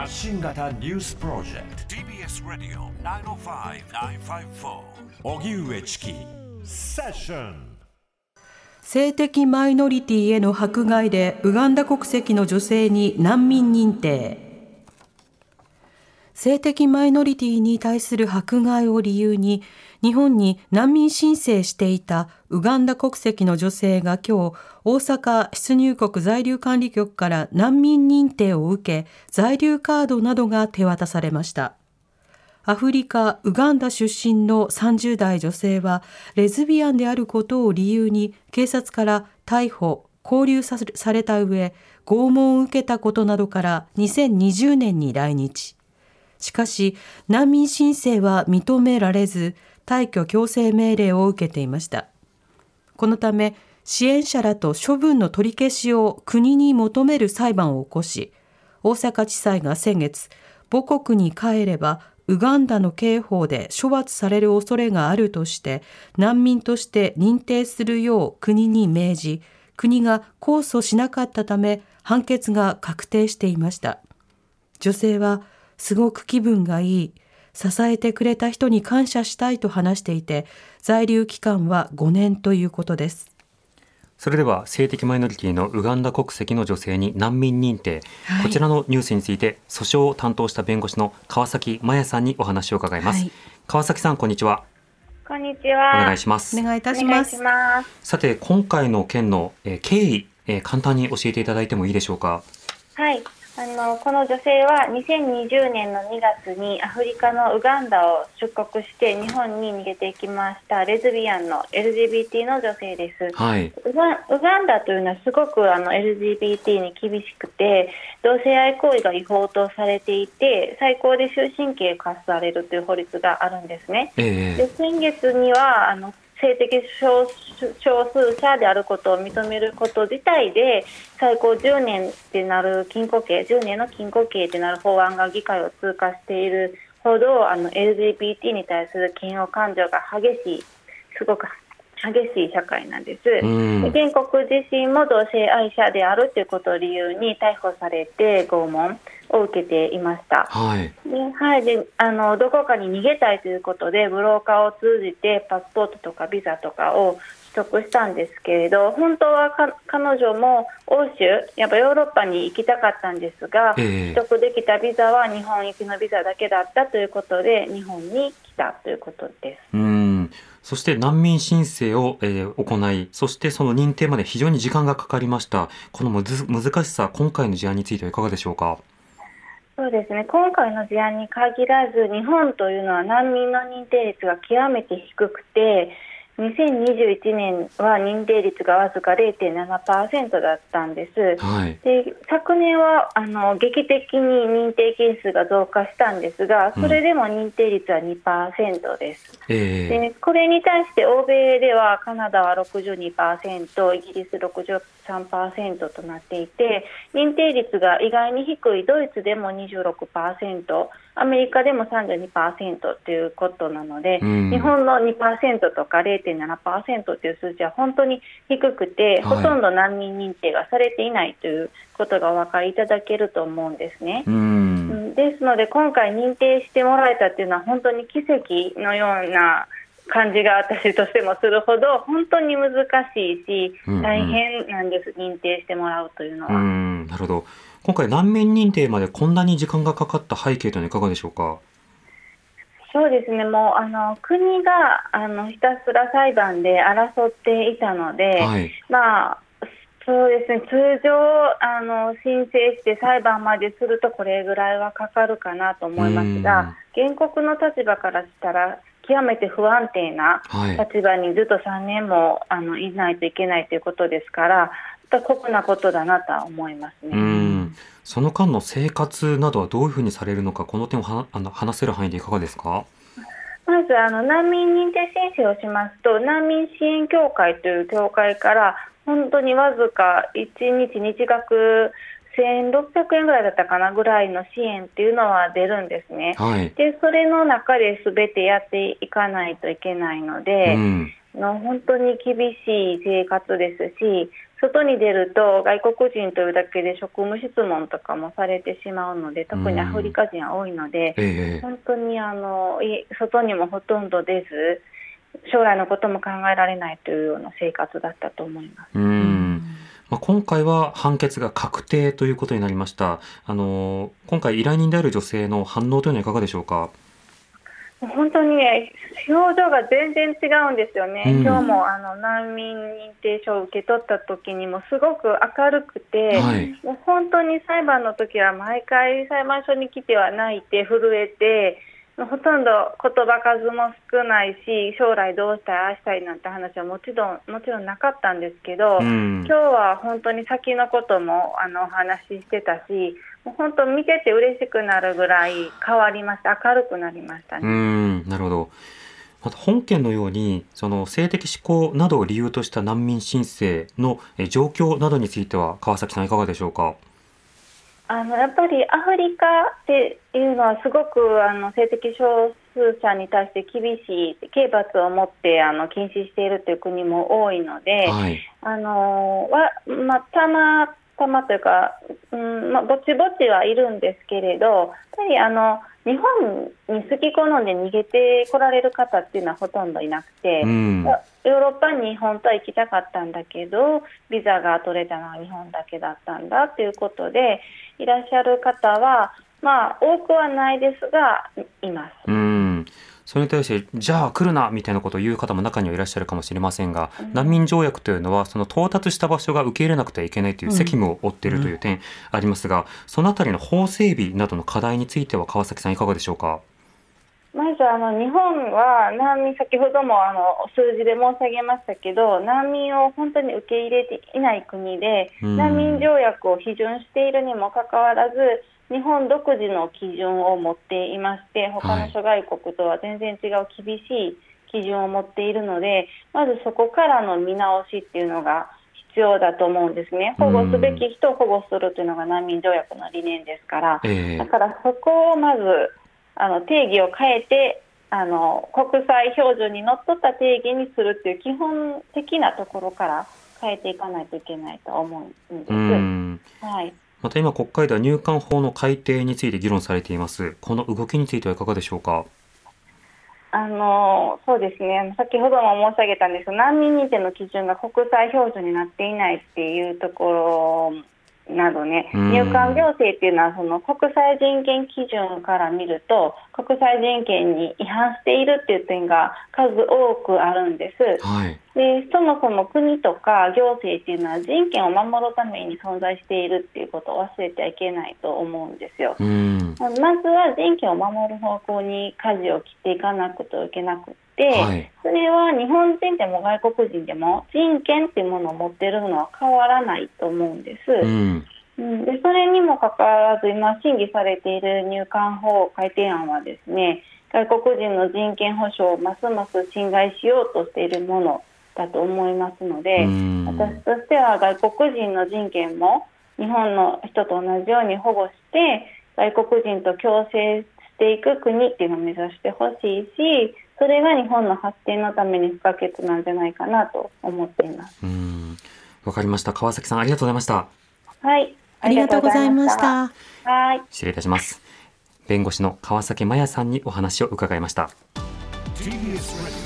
発信型ニュースプロジェクト。TBS ラディオ905-954おぎゅうえちきセッション性的マイノリティへの迫害でウガンダ国籍の女性に難民認定性的マイノリティに対する迫害を理由に日本に難民申請していたウガンダ国籍の女性が今日大阪出入国在留管理局から難民認定を受け在留カードなどが手渡されました。アフリカ・ウガンダ出身の30代女性はレズビアンであることを理由に警察から逮捕・拘留された上拷問を受けたことなどから2020年に来日。しかし難民申請は認められず退去強制命令を受けていました。このため支援者らと処分の取り消しを国に求める裁判を起こし、大阪地裁が先月、母国に帰ればウガンダの刑法で処罰される恐れがあるとして難民として認定するよう国に命じ国が控訴しなかったため判決が確定していました女性はすごく気分がいい。支えてくれた人に感謝したいと話していて在留期間は5年ということです。それでは性的マイノリティのウガンダ国籍の女性に難民認定、はい、こちらのニュースについて訴訟を担当した弁護士の川崎真也さんにお話を伺います、はい、川崎さんこんにちは。こんにちは。お願いします。お願いいたします。さて今回の件の、えー、経緯、えー、簡単に教えていただいてもいいでしょうか？はいあのこの女性は2020年の2月にアフリカのウガンダを出国して日本に逃げていきましたレズビアンの LGBT の女性です、はい、ウガウガンダというのはすごくあの LGBT に厳しくて同性愛行為が違法とされていて最高で終身刑課されるという法律があるんですね。えー、で先月にはあの性的少数者であることを認めること自体で最高10年ってなる禁錮刑10年の禁錮刑ってなる法案が議会を通過しているほどあの LGBT に対する嫌悪感情が激しいすごく激しい社会なんです。原告自身も同性愛者であるということを理由に逮捕されて拷問を受けていました。はい。で、はい、で、あの、どこかに逃げたいということで、ブローカーを通じてパスポートとかビザとかを取得したんですけれど、本当は彼女も欧州、やっぱヨーロッパに行きたかったんですが、えー、取得できたビザは日本行きのビザだけだったということで、日本に来たということです。うんそして難民申請を、えー、行い、そしてその認定まで非常に時間がかかりました。このむず難しさ、今回の事案についてはいかがでしょうか？そうですね。今回の事案に限らず日本というのは難民の認定率が極めて低くて2021年は認定率がわずか0.7%だったんです、はい、で昨年はあの劇的に認定件数が増加したんですがそれでも認定率は2%です、うんえ。ー、でこれに対して欧米ではカナダは62%イギリス63%となっていて認定率が意外に低いドイツでも26%アメリカでも32%ということなので、うん、日本の2%とか0.7%という数字は本当に低くて、はい、ほとんど難民認定がされていないということがお分かりいただけると思うんですね。うん、ですので今回認定してもらえたというのは本当に奇跡のような感じが私としてもするほど本当に難しいし、大変なんです、うんうん、認定してもらうというのは。なるほど。今回難民認定までこんなに時間がかかった背景というのはいかがでしょうか？そうですね、もうあの国があのひたすら裁判で争っていたので、はい、まあそうですね、通常あの申請して裁判までするとこれぐらいはかかるかなと思いますが、原告の立場からしたら極めて不安定な立場にずっと3年もあのいないといけないということですから、酷なことだなとは思いますね。その間の生活などはどういうふうにされるのか、この点をはあの話せる範囲でいかがですか？まずあの難民認定申請をしますと難民支援協会という協会から本当にわずか1日日額1600円ぐらいだったかなぐらいの支援っていうのは出るんですね。はい、でそれの中で全てやっていかないといけないので、うん、の本当に厳しい生活ですし外に出ると外国人というだけで職務質問とかもされてしまうので特にアフリカ人は多いので、ええ。本当にあのい外にもほとんど出ず将来のことも考えられないというような生活だったと思います。うんまあ、今回は判決が確定ということになりました。あの今回依頼人である女性の反応というのはいかがでしょうか？本当にね、表情が全然違うんですよね、うん今日もあの難民認定書を受け取った時にもすごく明るくて、はいもう本当に裁判の時は毎回裁判所に来ては泣いて震えて、ほとんど言葉数も少ないし、将来どうしたい、ああしたいなんて話はもちろんもちろんなかったんですけど、うん今日は本当に先のこともあのお話ししてたし、もう本当見てて嬉しくなるぐらい変わりました、明るくなりましたうね。んなるほど。また本件のようにその性的指向などを理由とした難民申請のえ状況などについては川崎さんいかがでしょうか？あのやっぱりアフリカっていうのはすごくあの性的少数者に対して厳しい刑罰を持ってあの禁止しているという国も多いので、はい。あのわまあ、たまたまというか、うんまあ、ぼちぼちはいるんですけれど、やっぱりあの日本に好き好んで逃げてこられる方っていうのはほとんどいなくて、うん。ヨーロッパに本当は行きたかったんだけど、ビザが取れたのは日本だけだったんだということで、いらっしゃる方は、まあ、多くはないですが、います。うん。それに対して、じゃあ来るなみたいなことを言う方も中にはいらっしゃるかもしれませんが、難民条約というのは、その到達した場所が受け入れなくてはいけないという責務を負っているという点ありますが、そのあたりの法整備などの課題については川崎さんいかがでしょうか？まずあの日本は難民、先ほどもあの数字で申し上げましたけど、難民を本当に受け入れていない国で、うん難民条約を批准しているにもかかわらず、日本独自の基準を持っていまして、他の諸外国とは全然違う厳しい基準を持っているので、まずそこからの見直しっていうのが必要だと思うんですね。保護すべき人を保護するというのが難民条約の理念ですから。ええだからそこをまずあの定義を変えてあの国際標準にのっとった定義にするっていう基本的なところから変えていかないといけないと思うんです。うん。はいまた今国会では入管法の改定について議論されています。この動きについてはいかがでしょうか？あのそうですね、先ほども申し上げたんですが、難民認定の基準が国際標準になっていないっていうところなどね、うん。入管行政っていうのは、その国際人権基準から見ると、国際人権に違反しているっていう点が数多くあるんです。はい。でそもそも国とか行政っていうのは人権を守るために存在しているっていうことを忘れてはいけないと思うんですよ。うん。まずは人権を守る方向に舵を切っていかなくてはいけなくって、はいそれは日本人でも外国人でも人権っていうものを持っているのは変わらないと思うんです。うん。うん、でそれにもかかわらず今審議されている入管法改定案はですね外国人の人権保障をますます侵害しようとしているものだと思いますので、うん私としては外国人の人権も日本の人と同じように保護して外国人と共生していく国っていうのを目指してほしいしそれが日本の発展のために不可欠なんじゃないかなと思っています。うん。わかりました。川崎さんありがとうございました。はい、ありがとうございまし。た。はい。失礼いたします。弁護士の川崎麻也さんにお話を伺いました。TBS